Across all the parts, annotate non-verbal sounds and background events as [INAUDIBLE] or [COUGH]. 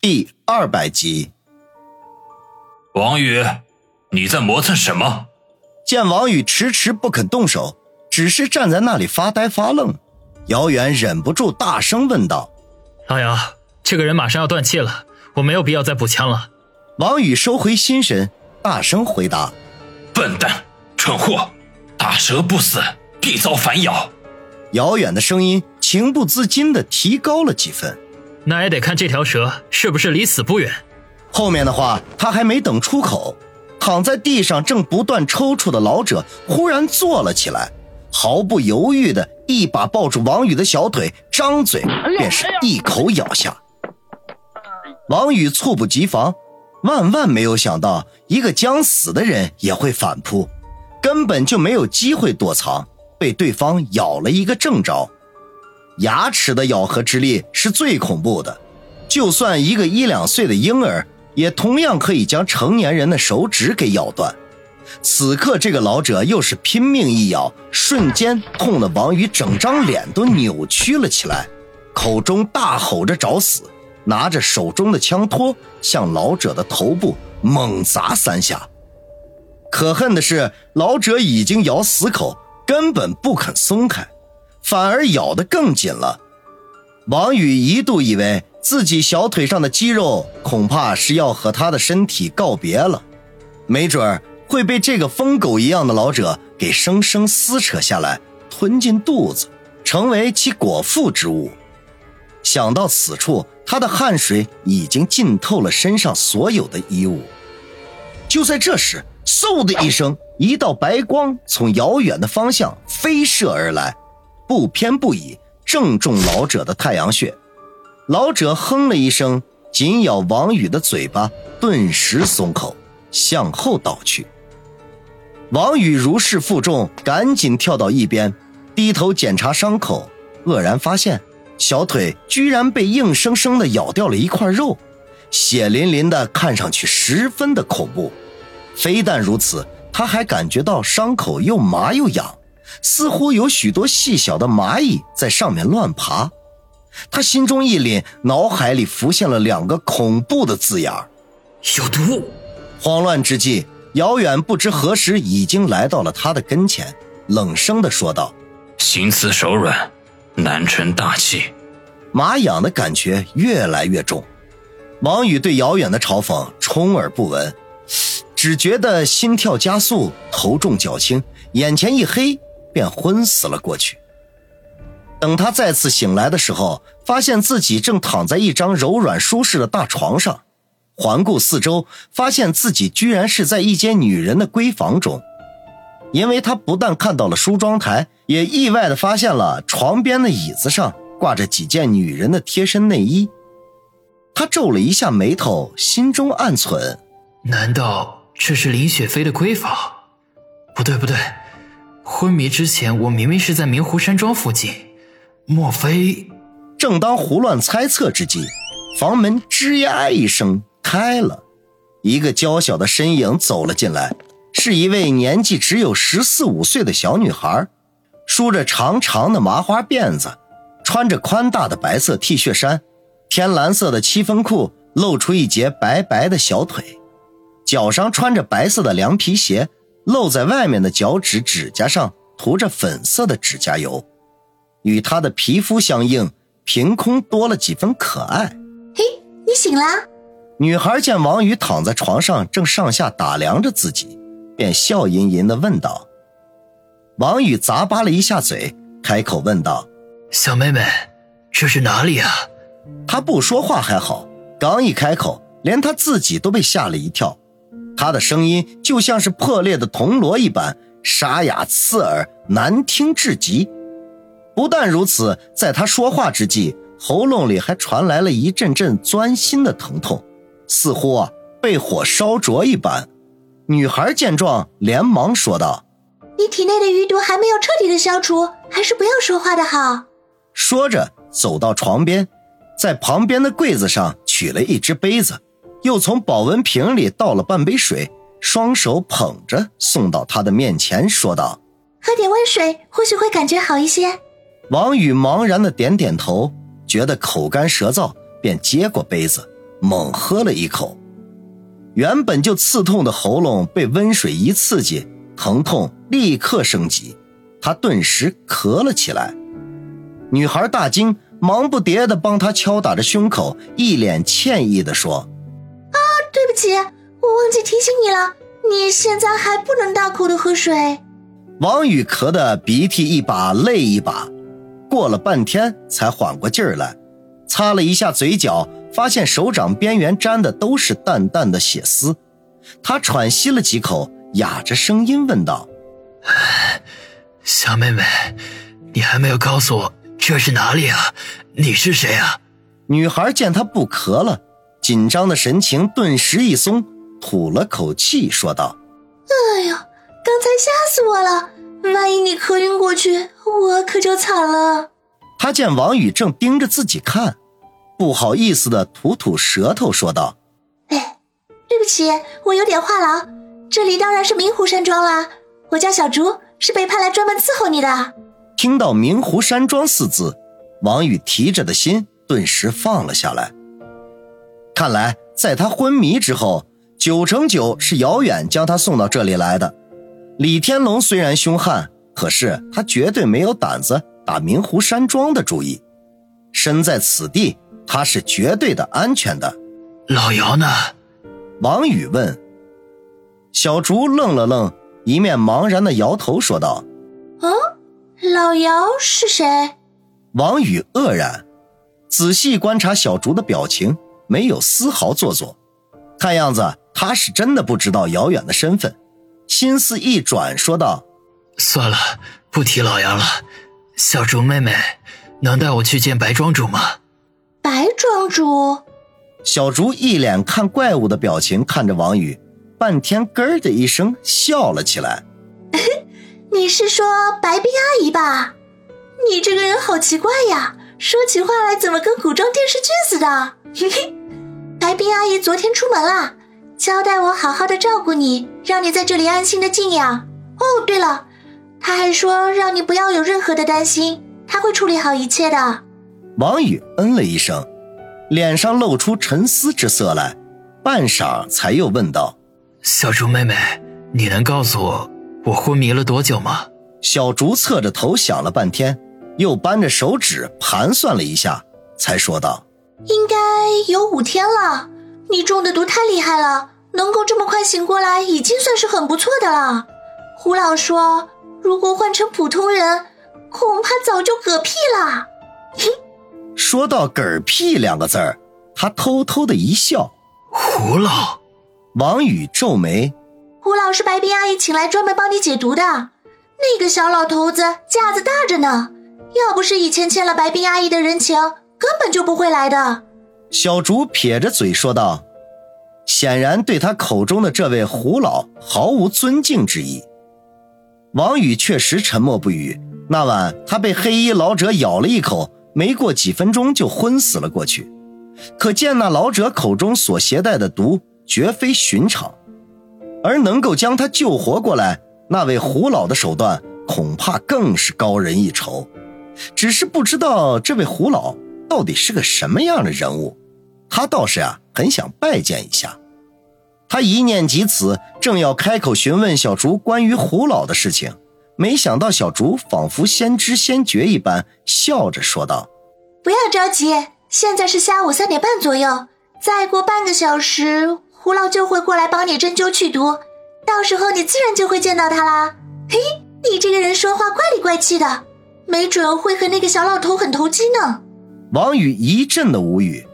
第二百集，王宇，你在磨蹭什么？见王宇迟迟不肯动手，只是站在那里发呆发愣，姚远忍不住大声问道：“老姚，这个人马上要断气了，我没有必要再补枪了。”王宇收回心神，大声回答：“笨蛋，蠢货，打蛇不死，必遭反咬。”姚远的声音情不自禁的提高了几分。那也得看这条蛇是不是离死不远。后面的话他还没等出口，躺在地上正不断抽搐的老者忽然坐了起来，毫不犹豫的一把抱住王宇的小腿，张嘴便是一口咬下。王宇猝不及防，万万没有想到一个将死的人也会反扑，根本就没有机会躲藏，被对方咬了一个正着。牙齿的咬合之力是最恐怖的，就算一个一两岁的婴儿，也同样可以将成年人的手指给咬断。此刻，这个老者又是拼命一咬，瞬间痛得王宇整张脸都扭曲了起来，口中大吼着找死，拿着手中的枪托向老者的头部猛砸三下。可恨的是，老者已经咬死口，根本不肯松开。反而咬得更紧了。王宇一度以为自己小腿上的肌肉恐怕是要和他的身体告别了，没准儿会被这个疯狗一样的老者给生生撕扯下来，吞进肚子，成为其果腹之物。想到此处，他的汗水已经浸透了身上所有的衣物。就在这时，嗖的一声，一道白光从遥远的方向飞射而来。不偏不倚，正中老者的太阳穴。老者哼了一声，紧咬王宇的嘴巴，顿时松口，向后倒去。王宇如释负重，赶紧跳到一边，低头检查伤口，愕然发现小腿居然被硬生生的咬掉了一块肉，血淋淋的，看上去十分的恐怖。非但如此，他还感觉到伤口又麻又痒。似乎有许多细小的蚂蚁在上面乱爬，他心中一凛，脑海里浮现了两个恐怖的字眼有毒。慌乱之际，姚远不知何时已经来到了他的跟前，冷声的说道：“心慈手软，难成大器。”麻痒的感觉越来越重，王宇对姚远的嘲讽充耳不闻，只觉得心跳加速，头重脚轻，眼前一黑。便昏死了过去。等他再次醒来的时候，发现自己正躺在一张柔软舒适的大床上，环顾四周，发现自己居然是在一间女人的闺房中。因为他不但看到了梳妆台，也意外的发现了床边的椅子上挂着几件女人的贴身内衣。他皱了一下眉头，心中暗忖：难道这是林雪飞的闺房？不对，不对。昏迷之前，我明明是在明湖山庄附近，莫非？正当胡乱猜测之际，房门吱呀一声开了，一个娇小的身影走了进来，是一位年纪只有十四五岁的小女孩，梳着长长的麻花辫子，穿着宽大的白色 T 恤衫，天蓝色的七分裤露出一截白白的小腿，脚上穿着白色的凉皮鞋。露在外面的脚趾指甲上涂着粉色的指甲油，与她的皮肤相应，凭空多了几分可爱。嘿，你醒了？女孩见王宇躺在床上，正上下打量着自己，便笑吟吟地问道。王宇咂巴了一下嘴，开口问道：“小妹妹，这是哪里啊？”他不说话还好，刚一开口，连他自己都被吓了一跳。他的声音就像是破裂的铜锣一般沙哑刺耳，难听至极。不但如此，在他说话之际，喉咙里还传来了一阵阵钻心的疼痛，似乎啊被火烧灼一般。女孩见状，连忙说道：“你体内的余毒还没有彻底的消除，还是不要说话的好。”说着，走到床边，在旁边的柜子上取了一只杯子。又从保温瓶里倒了半杯水，双手捧着送到他的面前，说道：“喝点温水，或许会感觉好一些。”王宇茫然的点点头，觉得口干舌燥，便接过杯子，猛喝了一口，原本就刺痛的喉咙被温水一刺激，疼痛立刻升级，他顿时咳了起来。女孩大惊，忙不迭地帮他敲打着胸口，一脸歉意地说：“啊，对不起，我忘记提醒你了，你现在还不能大口的喝水。”王宇咳得鼻涕一把泪一把，过了半天才缓过劲儿来，擦了一下嘴角，发现手掌边缘沾的都是淡淡的血丝。他喘息了几口，哑着声音问道：“ [SIGHS] 小妹妹，你还没有告诉我。”这是哪里啊？你是谁啊？女孩见他不咳了，紧张的神情顿时一松，吐了口气说道：“哎呦，刚才吓死我了！万一你咳晕过去，我可就惨了。”他见王宇正盯着自己看，不好意思的吐吐舌头说道：“哎，对不起，我有点话痨。这里当然是明湖山庄啦，我叫小竹，是被派来专门伺候你的。”听到“明湖山庄”四字，王宇提着的心顿时放了下来。看来，在他昏迷之后，九成九是姚远将他送到这里来的。李天龙虽然凶悍，可是他绝对没有胆子打明湖山庄的主意。身在此地，他是绝对的安全的。老姚呢？王宇问。小竹愣了愣，一面茫然的摇头说道：“啊。”老姚是谁？王宇愕然，仔细观察小竹的表情，没有丝毫做作，看样子他是真的不知道姚远的身份。心思一转，说道：“算了，不提老杨了。小竹妹妹，能带我去见白庄主吗？”白庄主。小竹一脸看怪物的表情看着王宇，半天咯的一声笑了起来。[LAUGHS] 你是说白冰阿姨吧？你这个人好奇怪呀，说起话来怎么跟古装电视剧似的？[LAUGHS] 白冰阿姨昨天出门了，交代我好好的照顾你，让你在这里安心的静养。哦，对了，她还说让你不要有任何的担心，她会处理好一切的。王宇嗯了一声，脸上露出沉思之色来，半晌才又问道：“小竹妹妹，你能告诉我？”我昏迷了多久吗？小竹侧着头想了半天，又扳着手指盘算了一下，才说道：“应该有五天了。你中的毒太厉害了，能够这么快醒过来，已经算是很不错的了。胡老说，如果换成普通人，恐怕早就嗝屁了。[LAUGHS] ”说到“嗝屁”两个字儿，他偷偷的一笑。胡老，王宇皱眉。胡老是白冰阿姨请来专门帮你解毒的，那个小老头子架子大着呢，要不是以前欠了白冰阿姨的人情，根本就不会来的。小竹撇着嘴说道，显然对他口中的这位胡老毫无尊敬之意。王宇确实沉默不语。那晚他被黑衣老者咬了一口，没过几分钟就昏死了过去。可见那老者口中所携带的毒绝非寻常。而能够将他救活过来，那位胡老的手段恐怕更是高人一筹。只是不知道这位胡老到底是个什么样的人物，他倒是啊很想拜见一下。他一念及此，正要开口询问小竹关于胡老的事情，没想到小竹仿佛先知先觉一般，笑着说道：“不要着急，现在是下午三点半左右，再过半个小时。”胡老就会过来帮你针灸去毒，到时候你自然就会见到他啦。嘿，你这个人说话怪里怪气的，没准会和那个小老头很投机呢。王宇一阵的无语，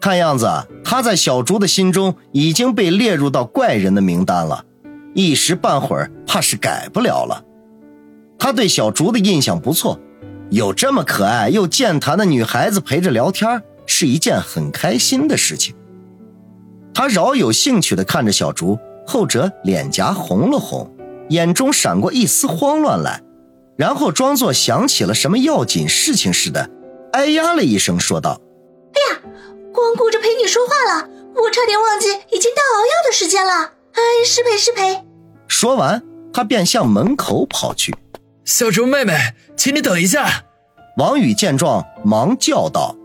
看样子他在小竹的心中已经被列入到怪人的名单了，一时半会儿怕是改不了了。他对小竹的印象不错，有这么可爱又健谈的女孩子陪着聊天，是一件很开心的事情。他饶有兴趣地看着小竹，后者脸颊红了红，眼中闪过一丝慌乱来，然后装作想起了什么要紧事情似的，哎呀了一声，说道：“哎呀，光顾着陪你说话了，我差点忘记已经到熬药的时间了。哎，失陪失陪。”说完，他便向门口跑去。小竹妹妹，请你等一下。王宇见状，忙叫道。